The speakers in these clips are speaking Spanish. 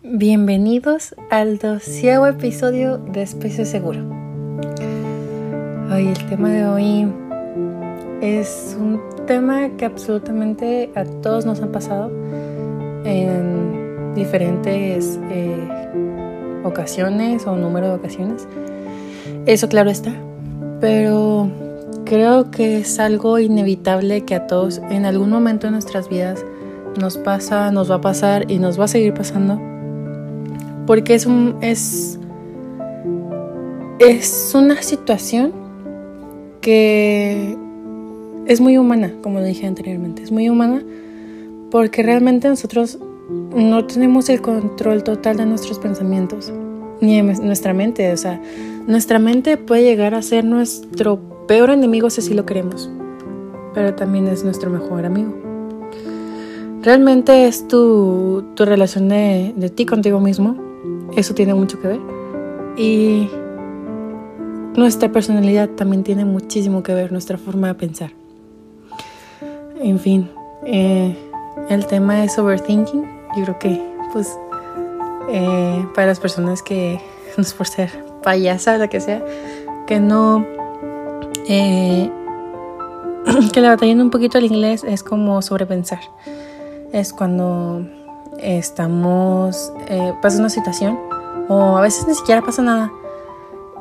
Bienvenidos al doceavo episodio de Espacio Seguro. Hoy el tema de hoy es un tema que absolutamente a todos nos han pasado en diferentes eh, ocasiones o número de ocasiones. Eso claro está, pero creo que es algo inevitable que a todos en algún momento de nuestras vidas nos pasa, nos va a pasar y nos va a seguir pasando porque es un es es una situación que es muy humana, como dije anteriormente, es muy humana porque realmente nosotros no tenemos el control total de nuestros pensamientos ni de nuestra mente, o sea, nuestra mente puede llegar a ser nuestro peor enemigo si así lo queremos, pero también es nuestro mejor amigo. Realmente es tu, tu relación de, de ti contigo mismo eso tiene mucho que ver. Y nuestra personalidad también tiene muchísimo que ver, nuestra forma de pensar. En fin, eh, el tema es overthinking. Yo creo que, pues, eh, para las personas que, no es por ser payasa, la que sea, que no, eh, que le batallen un poquito el inglés es como sobrepensar. Es cuando estamos, eh, pasa una situación o a veces ni siquiera pasa nada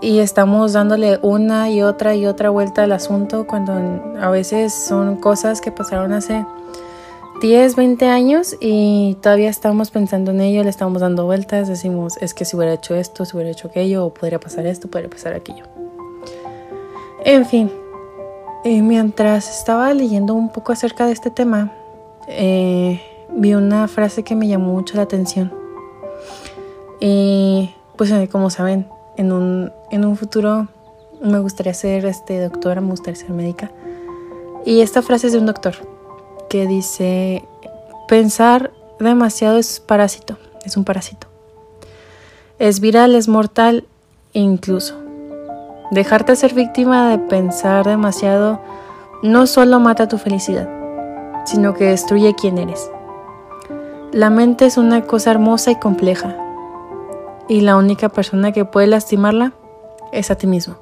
y estamos dándole una y otra y otra vuelta al asunto cuando a veces son cosas que pasaron hace 10, 20 años y todavía estamos pensando en ello, le estamos dando vueltas, decimos, es que si hubiera hecho esto, si hubiera hecho aquello, o podría pasar esto, podría pasar aquello. En fin, eh, mientras estaba leyendo un poco acerca de este tema, eh, vi una frase que me llamó mucho la atención. Y pues eh, como saben, en un, en un futuro me gustaría ser este, doctora, me gustaría ser médica. Y esta frase es de un doctor que dice, pensar demasiado es parásito, es un parásito. Es viral, es mortal incluso. Dejarte ser víctima de pensar demasiado no solo mata tu felicidad, sino que destruye quién eres. La mente es una cosa hermosa y compleja, y la única persona que puede lastimarla es a ti mismo.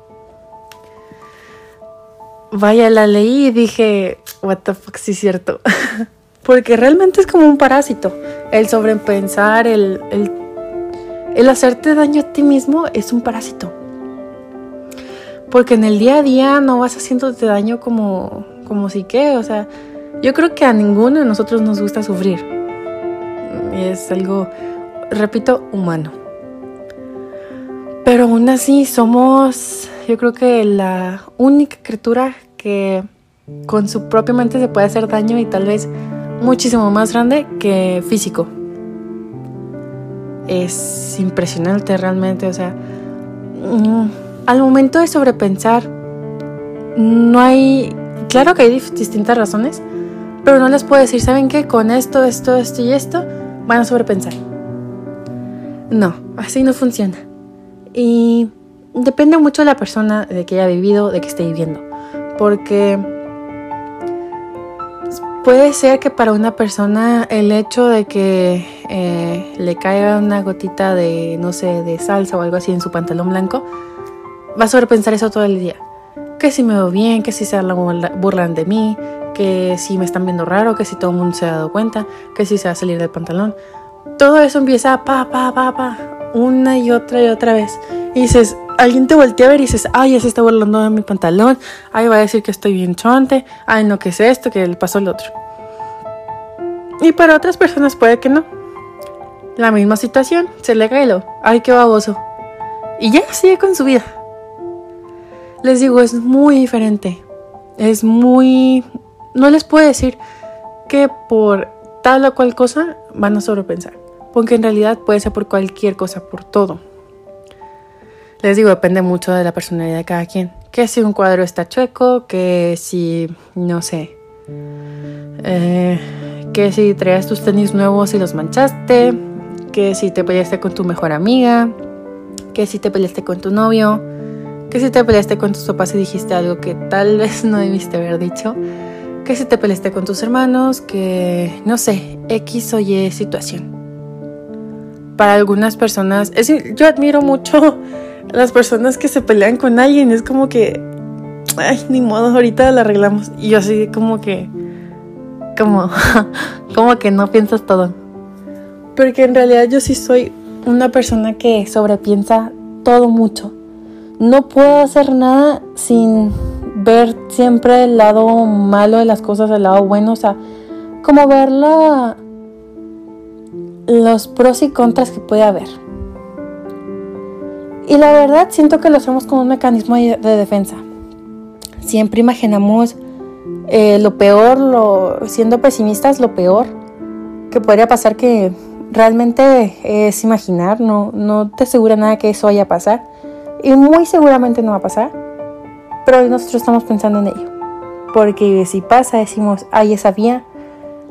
Vaya, la leí y dije, what the fuck, sí es cierto. Porque realmente es como un parásito. El sobrepensar, el, el, el hacerte daño a ti mismo es un parásito. Porque en el día a día no vas haciéndote daño como, como si qué. O sea, yo creo que a ninguno de nosotros nos gusta sufrir es algo, repito, humano. Pero aún así somos, yo creo que la única criatura que con su propia mente se puede hacer daño y tal vez muchísimo más grande que físico. Es impresionante realmente, o sea, mm, al momento de sobrepensar, no hay, claro que hay distintas razones, pero no les puedo decir, ¿saben qué? Con esto, esto, esto y esto, van a sobrepensar. No, así no funciona. Y depende mucho de la persona, de que haya vivido, de que esté viviendo. Porque puede ser que para una persona el hecho de que eh, le caiga una gotita de, no sé, de salsa o algo así en su pantalón blanco, va a sobrepensar eso todo el día. Que si me veo bien, que si se burlan de mí, que si me están viendo raro, que si todo el mundo se ha dado cuenta, que si se va a salir del pantalón. Todo eso empieza pa, pa, pa, pa, una y otra y otra vez. Y dices, alguien te voltea a ver y dices, ay, ya se está burlando de mi pantalón, ay, va a decir que estoy bien chonte, ay, no, que es esto, que le pasó el otro. Y para otras personas puede que no. La misma situación, se le cae lo, ay, qué baboso. Y ya sigue con su vida. Les digo, es muy diferente. Es muy, no les puedo decir que por tal o cual cosa van a sobrepensar, porque en realidad puede ser por cualquier cosa, por todo. Les digo, depende mucho de la personalidad de cada quien. Que si un cuadro está chueco, que si, no sé, eh, que si traías tus tenis nuevos y los manchaste, que si te peleaste con tu mejor amiga, que si te peleaste con tu novio, que si te peleaste con tus papás y dijiste algo que tal vez no debiste haber dicho, que si te peleaste con tus hermanos, que no sé, X o Y situación. para algunas personas, es, yo admiro mucho las personas que se pelean con alguien, es como que, ay, ni modo, ahorita la arreglamos. Y yo así como que, como, como que no piensas todo. Porque en realidad yo sí soy una persona que sobrepiensa todo mucho. No puedo hacer nada sin ver siempre el lado malo de las cosas, el lado bueno, o sea, como ver los pros y contras que puede haber. Y la verdad siento que lo hacemos como un mecanismo de defensa. Siempre imaginamos eh, lo peor, lo, siendo pesimistas, lo peor que podría pasar que realmente es imaginar, no, no te asegura nada que eso vaya a pasar. Y muy seguramente no va a pasar, pero nosotros estamos pensando en ello. Porque si pasa, decimos, ay, ya sabía,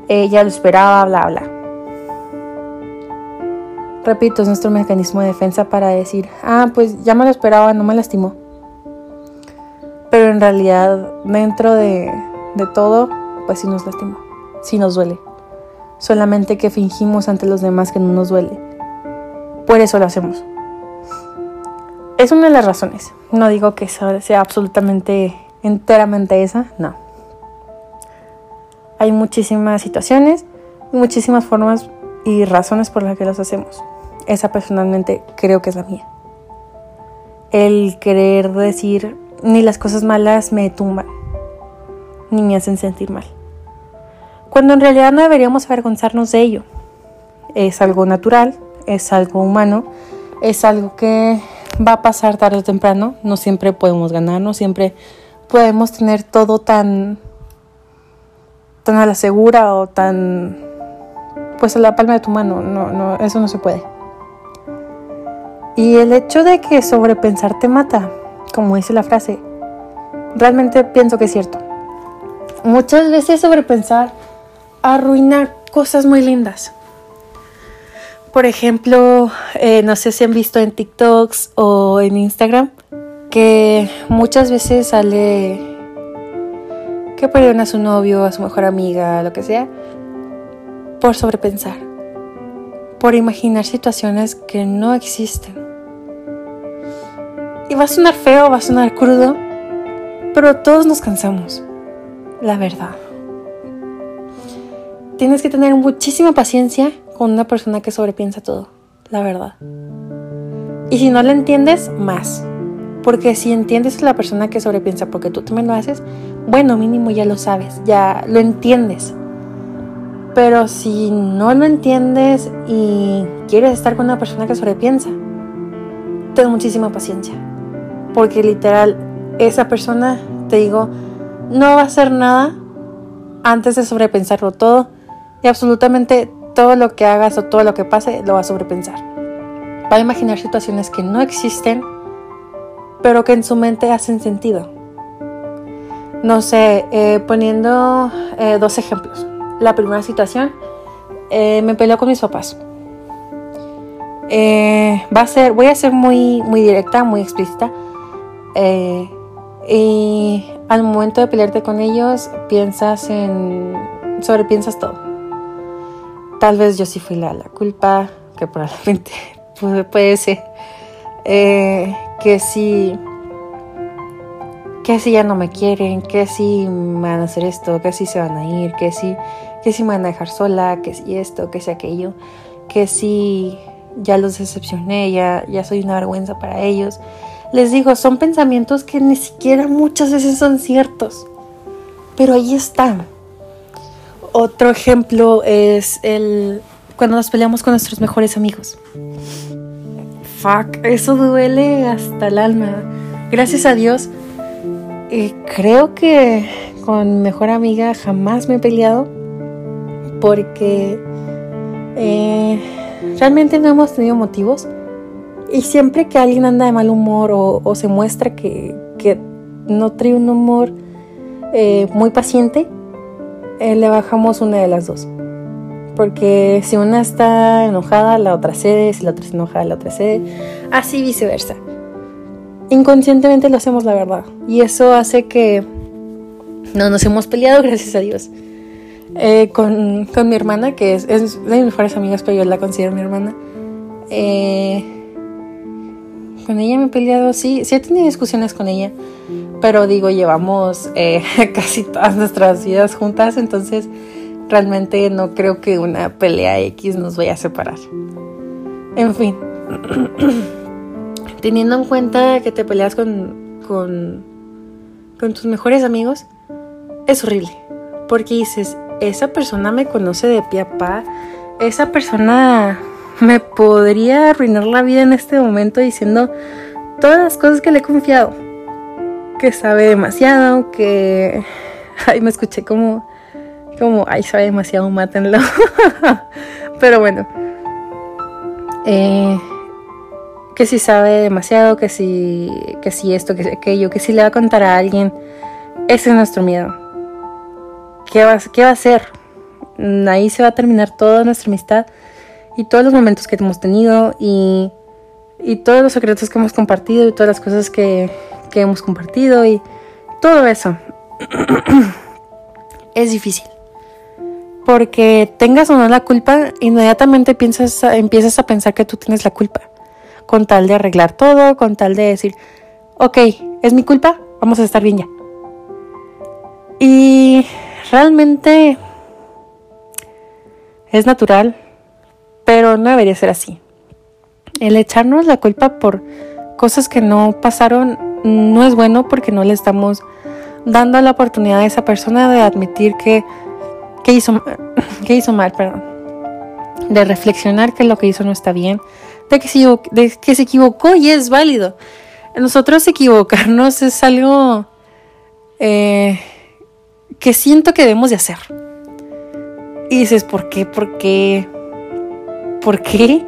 eh, ya lo esperaba, bla, bla. Repito, es nuestro mecanismo de defensa para decir, ah, pues ya me lo esperaba, no me lastimó. Pero en realidad, dentro de, de todo, pues sí nos lastimó, sí nos duele. Solamente que fingimos ante los demás que no nos duele. Por eso lo hacemos. Es una de las razones. No digo que sea absolutamente, enteramente esa, no. Hay muchísimas situaciones muchísimas formas y razones por las que los hacemos. Esa personalmente creo que es la mía. El querer decir, ni las cosas malas me tumban, ni me hacen sentir mal. Cuando en realidad no deberíamos avergonzarnos de ello. Es algo natural, es algo humano, es algo que va a pasar tarde o temprano. No siempre podemos ganar, no siempre podemos tener todo tan, tan a la segura o tan pues a la palma de tu mano. No, no, eso no se puede. Y el hecho de que sobrepensar te mata, como dice la frase, realmente pienso que es cierto. Muchas veces sobrepensar arruina cosas muy lindas. Por ejemplo, eh, no sé si han visto en TikToks o en Instagram que muchas veces sale que perdieron a su novio, a su mejor amiga, lo que sea, por sobrepensar, por imaginar situaciones que no existen. Y va a sonar feo, va a sonar crudo, pero todos nos cansamos, la verdad. Tienes que tener muchísima paciencia con una persona que sobrepiensa todo, la verdad. Y si no la entiendes, más. Porque si entiendes a la persona que sobrepiensa porque tú también lo haces, bueno, mínimo ya lo sabes, ya lo entiendes. Pero si no lo entiendes y quieres estar con una persona que sobrepiensa, ten muchísima paciencia. Porque literal, esa persona, te digo, no va a hacer nada antes de sobrepensarlo todo. Y absolutamente todo lo que hagas o todo lo que pase lo va a sobrepensar. Va a imaginar situaciones que no existen, pero que en su mente hacen sentido. No sé, eh, poniendo eh, dos ejemplos. La primera situación, eh, me peleó con mis papás. va a ser, voy a ser muy, muy directa, muy explícita. y al momento de pelearte con ellos, piensas en, sobrepiensas todo Tal vez yo sí fui la, la culpa, que probablemente puede, ser. Eh, que si que si ya no me quieren, que si me van a hacer esto, que si se van a ir, que si, que si me van a dejar sola, que si esto, que si aquello, que si ya los decepcioné, ya, ya soy una vergüenza para ellos. Les digo, son pensamientos que ni siquiera muchas veces son ciertos, pero ahí están. Otro ejemplo es el cuando nos peleamos con nuestros mejores amigos. Fuck, eso duele hasta el alma. Gracias a Dios, eh, creo que con mejor amiga jamás me he peleado porque eh, realmente no hemos tenido motivos. Y siempre que alguien anda de mal humor o, se muestra que, no trae un humor eh, muy paciente, eh, le bajamos una de las dos. Porque si una está enojada, la otra cede, si la otra está enojada, la otra cede, así viceversa. Inconscientemente lo hacemos, la verdad. Y eso hace que no nos hemos peleado, gracias a Dios. Eh, con, con, mi hermana, que es, es, de mis mejores amigas, pero yo la considero mi hermana. Eh, con ella me he peleado, sí, sí he tenido discusiones con ella, pero digo, llevamos eh, casi todas nuestras vidas juntas, entonces realmente no creo que una pelea X nos vaya a separar. En fin, teniendo en cuenta que te peleas con, con, con tus mejores amigos, es horrible, porque dices, esa persona me conoce de pie a pa, esa persona me podría arruinar la vida en este momento diciendo todas las cosas que le he confiado. Que sabe demasiado, que... Ay, me escuché como... Como, ay, sabe demasiado, mátenlo. Pero bueno. Eh, que si sabe demasiado, que si, que si esto, que si aquello, que si le va a contar a alguien. Ese es nuestro miedo. ¿Qué va, qué va a hacer? Ahí se va a terminar toda nuestra amistad y todos los momentos que hemos tenido y, y todos los secretos que hemos compartido y todas las cosas que, que hemos compartido y todo eso. es difícil. Porque tengas o no la culpa, inmediatamente piensas, empiezas a pensar que tú tienes la culpa. Con tal de arreglar todo, con tal de decir, ok, es mi culpa, vamos a estar bien ya. Y realmente es natural, pero no debería ser así. El echarnos la culpa por cosas que no pasaron no es bueno porque no le estamos dando la oportunidad a esa persona de admitir que, hizo, que hizo mal, perdón. De reflexionar que lo que hizo no está bien, de que, se, de que se equivocó y es válido. Nosotros equivocarnos es algo eh, que siento que debemos de hacer. Y dices, ¿por qué? ¿Por qué? ¿Por qué?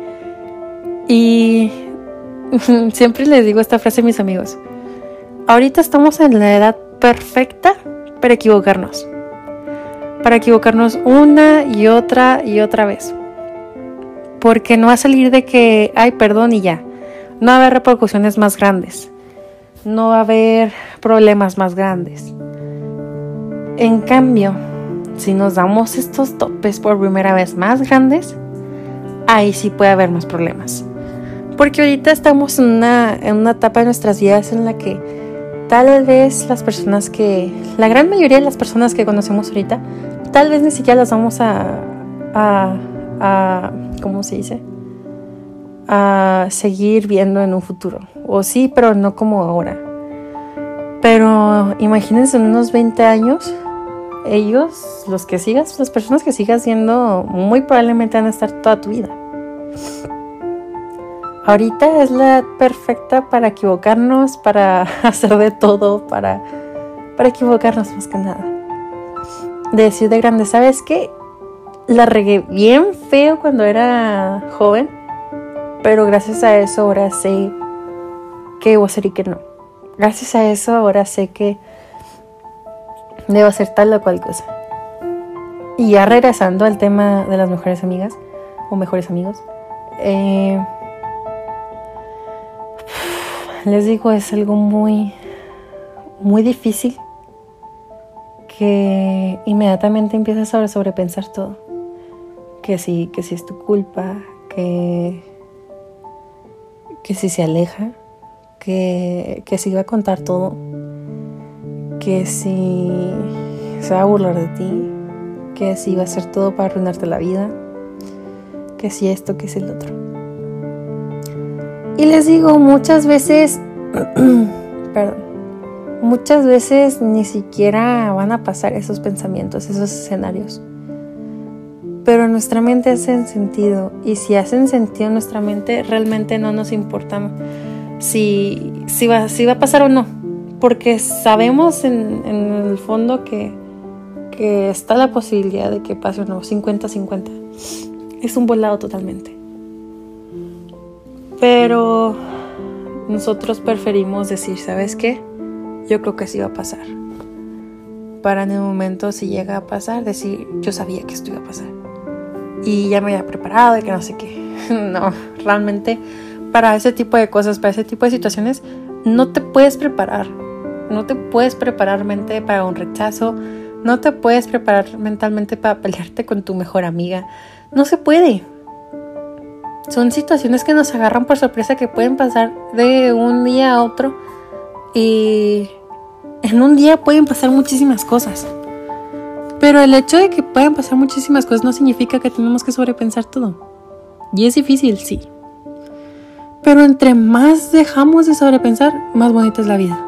Y siempre les digo esta frase a mis amigos. Ahorita estamos en la edad perfecta para equivocarnos. Para equivocarnos una y otra y otra vez. Porque no va a salir de que, ay, perdón y ya. No va a haber repercusiones más grandes. No va a haber problemas más grandes. En cambio, si nos damos estos topes por primera vez más grandes, ahí sí puede haber más problemas. Porque ahorita estamos en una, en una etapa de nuestras vidas en la que tal vez las personas que, la gran mayoría de las personas que conocemos ahorita, tal vez ni siquiera las vamos a, a, a ¿cómo se dice? A seguir viendo en un futuro. O sí, pero no como ahora. Pero imagínense en unos 20 años, ellos, los que sigas, las personas que sigas siendo, muy probablemente van a estar toda tu vida. Ahorita es la perfecta para equivocarnos, para hacer de todo, para, para equivocarnos más que nada. De decir de grande, ¿sabes qué? La regué bien feo cuando era joven, pero gracias a eso ahora sé que debo hacer y que no. Gracias a eso ahora sé que debo hacer tal o cual cosa. Y ya regresando al tema de las mejores amigas o mejores amigos, eh, les digo, es algo muy, muy difícil que inmediatamente empiezas a sobrepensar todo. Que si, que si es tu culpa, que, que si se aleja, que, que si va a contar todo, que si se va a burlar de ti, que si va a hacer todo para arruinarte la vida, que si esto, que si el otro. Y les digo, muchas veces, perdón, muchas veces ni siquiera van a pasar esos pensamientos, esos escenarios. Pero nuestra mente hacen sentido y si hacen sentido en nuestra mente, realmente no nos importa si, si, va, si va a pasar o no porque sabemos en, el fondo que, que, está la posibilidad de que pase o no, 50-50. Es un volado totalmente. Pero nosotros preferimos decir, ¿sabes qué? Yo creo que sí va a pasar. Para en el momento, si llega a pasar, decir, yo sabía que esto iba a pasar. Y ya me había preparado y que no sé qué. no, realmente para ese tipo de cosas, para ese tipo de situaciones, no te puedes preparar no te puedes preparar mente para un rechazo, no te puedes preparar mentalmente para pelearte con tu mejor amiga. No se puede. Son situaciones que nos agarran por sorpresa que pueden pasar de un día a otro y en un día pueden pasar muchísimas cosas. Pero el hecho de que puedan pasar muchísimas cosas no significa que tenemos que sobrepensar todo. Y es difícil, sí. Pero entre más dejamos de sobrepensar, más bonita es la vida.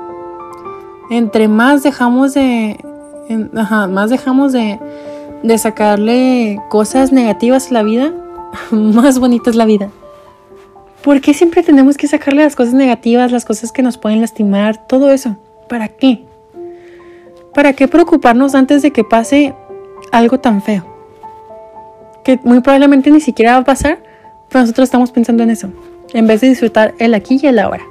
Entre más dejamos de... más dejamos de, de sacarle cosas negativas a la vida, más bonita es la vida. ¿Por qué siempre tenemos que sacarle las cosas negativas, las cosas que nos pueden lastimar, todo eso? ¿Para qué? ¿Para qué preocuparnos antes de que pase algo tan feo? Que muy probablemente ni siquiera va a pasar, pero nosotros estamos pensando en eso, en vez de disfrutar el aquí y el ahora.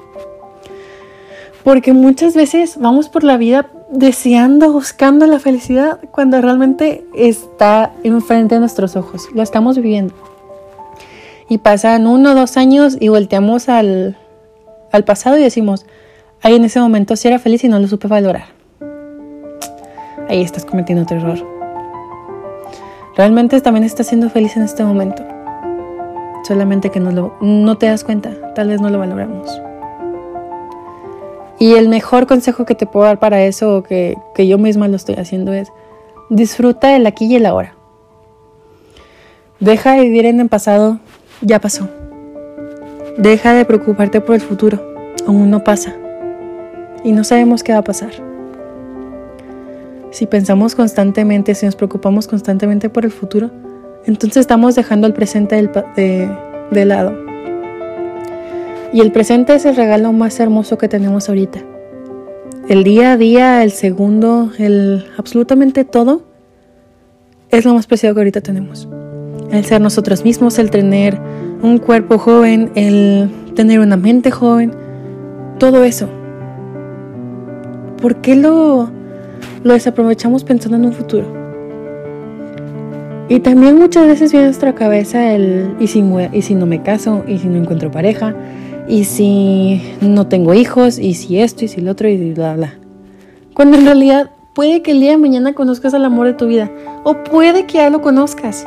Porque muchas veces vamos por la vida deseando, buscando la felicidad cuando realmente está enfrente de nuestros ojos. Lo estamos viviendo. Y pasan uno o dos años y volteamos al, al pasado y decimos, ahí en ese momento sí era feliz y no lo supe valorar. Ahí estás cometiendo otro error. Realmente también estás siendo feliz en este momento. Solamente que no, lo, no te das cuenta, tal vez no lo valoramos. Y el mejor consejo que te puedo dar para eso, que, que yo misma lo estoy haciendo, es disfruta el aquí y el ahora. Deja de vivir en el pasado, ya pasó. Deja de preocuparte por el futuro, aún no pasa. Y no sabemos qué va a pasar. Si pensamos constantemente, si nos preocupamos constantemente por el futuro, entonces estamos dejando el presente de, de lado. Y el presente es el regalo más hermoso que tenemos ahorita. El día a día, el segundo, el absolutamente todo es lo más preciado que ahorita tenemos el ser nosotros mismos, el tener un cuerpo joven, el tener una mente joven, todo eso. ¿Por qué lo, desaprovechamos pensando en un futuro? Y también muchas veces viene a nuestra cabeza el ¿y si, y si no me caso, y si no encuentro pareja, y si no tengo hijos, y si esto, y si lo otro, y bla, bla. Cuando en realidad puede que el día de mañana conozcas al amor de tu vida, o puede que ya lo conozcas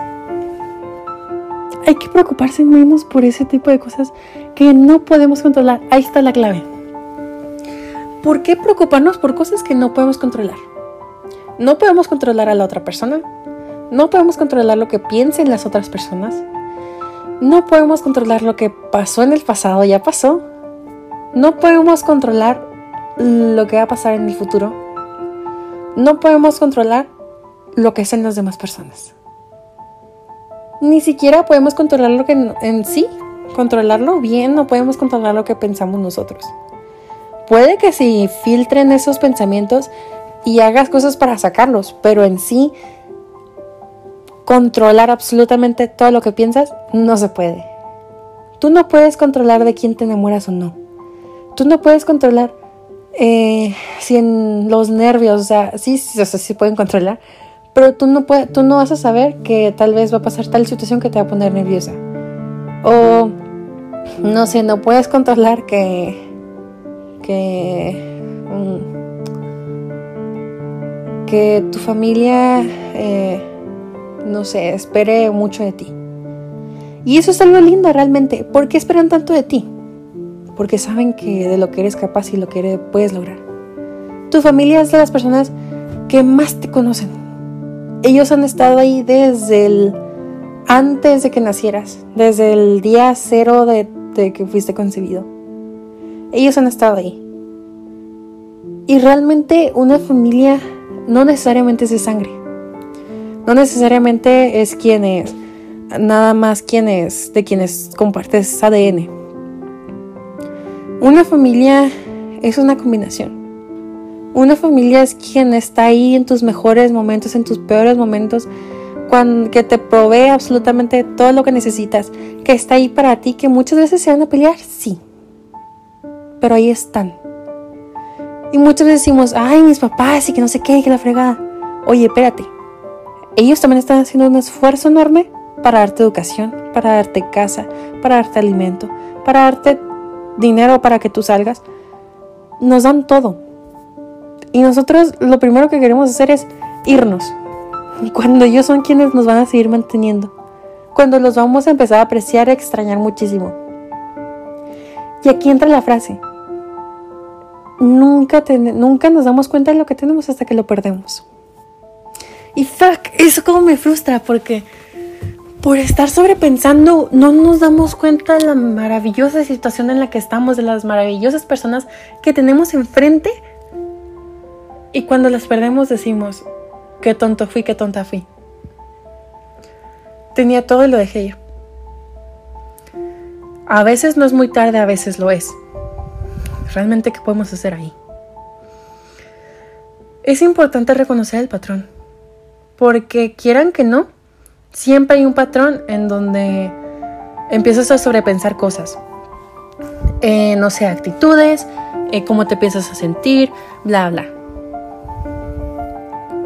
hay que preocuparse menos por ese tipo de cosas que no podemos controlar. Ahí está la clave. ¿Por qué preocuparnos por cosas que no podemos controlar? No podemos controlar a la otra persona. No podemos controlar lo que piensen las otras personas. No podemos controlar lo que pasó en el pasado, ya pasó. No podemos controlar lo que va a pasar en el futuro. No podemos controlar lo que hacen las demás personas ni siquiera podemos controlar lo que en, sí, controlarlo bien, no podemos controlar lo que pensamos nosotros. Puede que si filtren esos pensamientos y hagas cosas para sacarlos, pero en sí controlar absolutamente todo lo que piensas no se puede. Tú no puedes controlar de quién te enamoras o no. Tú no puedes controlar eh, si en los nervios, o sea, sí, sí, o sí pueden controlar, pero tú no, puedes, tú no vas a saber que tal vez va a pasar tal situación que te va a poner nerviosa. O, no sé, no puedes controlar que, que, mm, que tu familia, eh, no sé, espere mucho de ti. Y eso es algo lindo realmente. ¿Por qué esperan tanto de ti? Porque saben que de lo que eres capaz y lo que puedes lograr. Tu familia es de las personas que más te conocen ellos han estado ahí desde el antes de que nacieras, desde el día cero de, que fuiste concebido. Ellos han estado ahí. Y realmente una familia no necesariamente es de sangre. No necesariamente es quien es, nada más quien es, de quienes compartes ADN. Una familia es una combinación. Una familia es quien está ahí en tus mejores momentos, en tus peores momentos, cuando, que te provee absolutamente todo lo que necesitas, que está ahí para ti, que muchas veces se van a pelear, sí, pero ahí están. Y muchas veces decimos, ay, mis papás y que no sé qué, que la fregada. Oye, espérate, ellos también están haciendo un esfuerzo enorme para darte educación, para darte casa, para darte alimento, para darte dinero para que tú salgas. Nos dan todo, y nosotros lo primero que queremos hacer es irnos. Cuando ellos son quienes nos van a seguir manteniendo. cuando los vamos a empezar a apreciar y extrañar muchísimo. Y aquí entra la frase. Nunca, nunca nos damos cuenta de lo que tenemos hasta que lo perdemos. Y fuck, eso como me frustra porque por estar sobrepensando no nos damos cuenta de la maravillosa situación en la que estamos, de las maravillosas personas que tenemos enfrente. Y cuando las perdemos decimos, qué tonto fui, qué tonta fui. Tenía todo y lo dejé ir. A veces no es muy tarde, a veces lo es. Realmente, ¿qué podemos hacer ahí? Es importante reconocer el patrón, porque quieran que no, siempre hay un patrón en donde empiezas a sobrepensar cosas. Eh, no sé, actitudes, eh, cómo te piensas a sentir, bla, bla.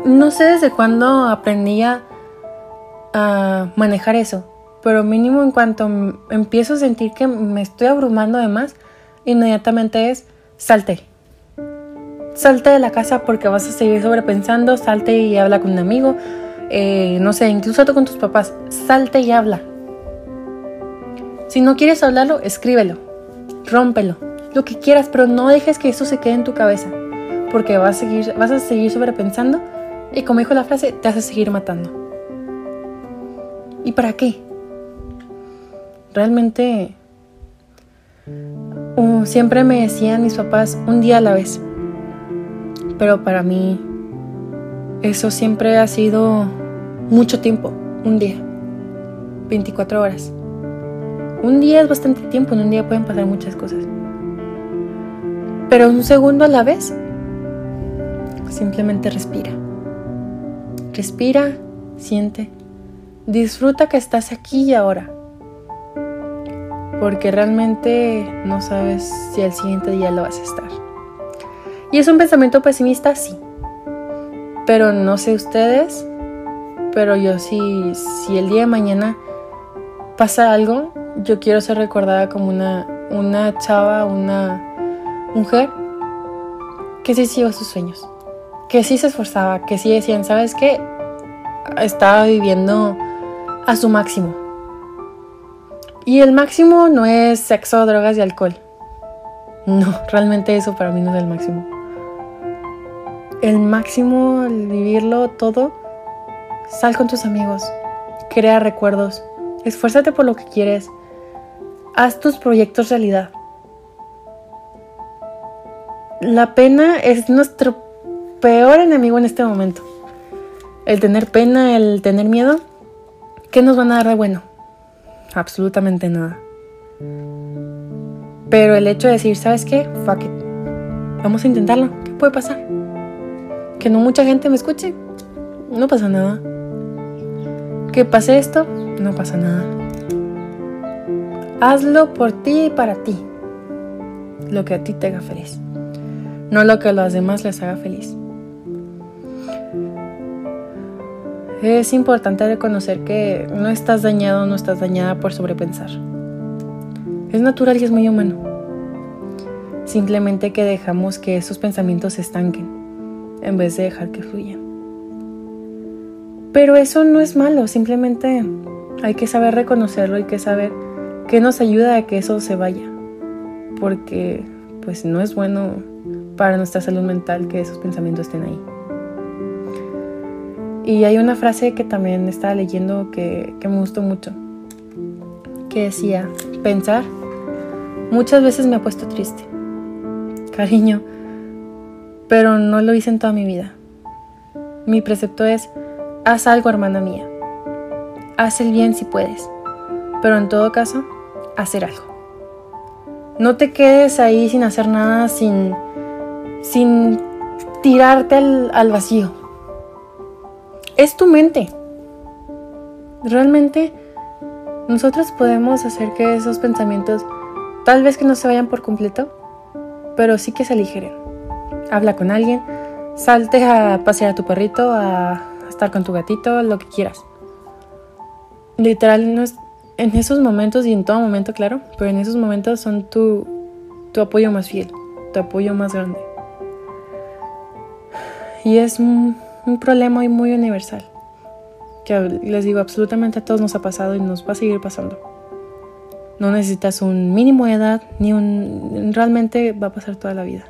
No sé desde cuándo aprendí a manejar eso, pero mínimo en cuanto empiezo a sentir que me estoy abrumando de más, inmediatamente es salte. Salte de la casa porque vas a seguir sobrepensando, salte y habla con un amigo, eh, no sé, incluso tú con tus papás, salte y habla. Si no quieres hablarlo, escríbelo, rómpelo, lo que quieras, pero no dejes que eso se quede en tu cabeza, porque vas a seguir, vas a seguir sobrepensando y como dijo la frase, te vas a seguir matando. ¿Y para qué? Realmente, uh, siempre me decían mis papás un día a la vez, pero para mí eso siempre ha sido mucho tiempo, un día, 24 horas. Un día es bastante tiempo, en un día pueden pasar muchas cosas. Pero un segundo a la vez, simplemente respira. Respira, siente, disfruta que estás aquí y ahora. Porque realmente no sabes si al siguiente día lo vas a estar. Y es un pensamiento pesimista, sí. Pero no sé ustedes, pero yo sí, si el día de mañana pasa algo, yo quiero ser recordada como una, una chava, una mujer que sí siguió sus sueños, que sí se esforzaba, que sí decían, ¿sabes qué? Estaba viviendo a su máximo. Y el máximo no es sexo, drogas y alcohol. No, realmente eso para mí no es el máximo el máximo, el vivirlo todo, sal con tus amigos, crea recuerdos, esfuérzate por lo que quieres, haz tus proyectos realidad. La pena es nuestro peor enemigo en este momento. El tener pena, el tener miedo, ¿qué nos van a dar de bueno? Absolutamente nada. Pero el hecho de decir, ¿sabes qué? Fuck it. Vamos a intentarlo. ¿Qué puede pasar? Que no mucha gente me escuche, no pasa nada. Que pase esto, no pasa nada. Hazlo por ti y para ti. Lo que a ti te haga feliz. No lo que a los demás les haga feliz. Es importante reconocer que no estás dañado, no estás dañada por sobrepensar. Es natural y es muy humano. Simplemente que dejamos que esos pensamientos se estanquen en vez de dejar que fluyan. Pero eso no es malo, simplemente hay que saber reconocerlo, hay que saber que nos ayuda a que eso se vaya. Porque pues no es bueno para nuestra salud mental que esos pensamientos estén ahí. Y hay una frase que también estaba leyendo que, que me gustó mucho, que decía, pensar muchas veces me ha puesto triste. Cariño, pero no lo hice en toda mi vida. Mi precepto es, haz algo hermana mía. Haz el bien si puedes, pero en todo caso, hacer algo. No te quedes ahí sin hacer nada, sin, sin tirarte al, al vacío. Es tu mente. Realmente nosotros podemos hacer que esos pensamientos tal vez que no se vayan por completo, pero sí que se aligeren habla con alguien, salte a pasear a tu perrito, a estar con tu gatito, lo que quieras. Literal, en esos momentos y en todo momento, claro, pero en esos momentos son tu, tu apoyo más fiel, tu apoyo más grande. Y es un, un problema muy universal. que les digo, absolutamente a todos nos ha pasado y nos va a seguir pasando. No necesitas un mínimo de edad, ni un... Realmente va a pasar toda la vida.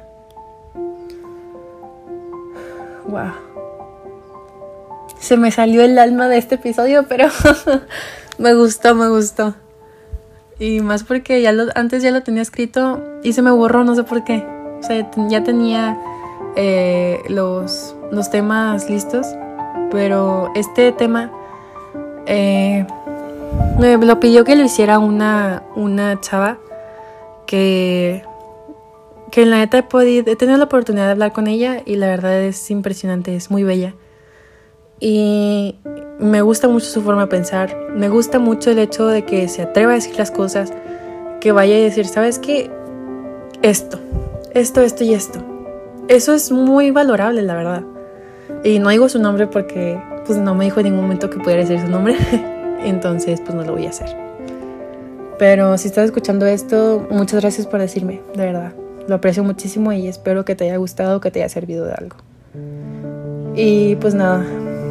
Se me salió el alma de este episodio, pero me gustó, me gustó. Y más porque ya antes ya lo tenía escrito y se me borró, no sé por qué. O sea, ya tenía eh, los, los temas listos, pero este tema eh, me lo pidió que lo hiciera una, una chava que, que en la neta he, podido, he tenido la oportunidad de hablar con ella y la verdad es impresionante, es muy bella. Y me gusta mucho su forma de pensar, me gusta mucho el hecho de que se atreva a decir las cosas, que vaya a decir, ¿sabes qué? Esto, esto, esto y esto. Eso es muy valorable, la verdad. Y no digo su nombre porque pues no me dijo en ningún momento que pudiera decir su nombre. Entonces, pues no lo voy a hacer. Pero si estás escuchando esto, muchas gracias por decirme, de verdad. Lo aprecio muchísimo y espero que te haya gustado, que te haya servido de algo. Y pues nada,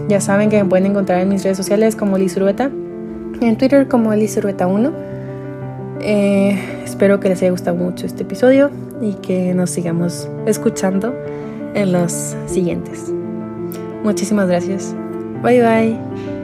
ya saben que me pueden encontrar en mis redes sociales como Liz Urbeta, en Twitter como Liz 1. Eh, espero que les haya gustado mucho este episodio y que nos sigamos escuchando en los siguientes. Muchísimas gracias. Bye bye.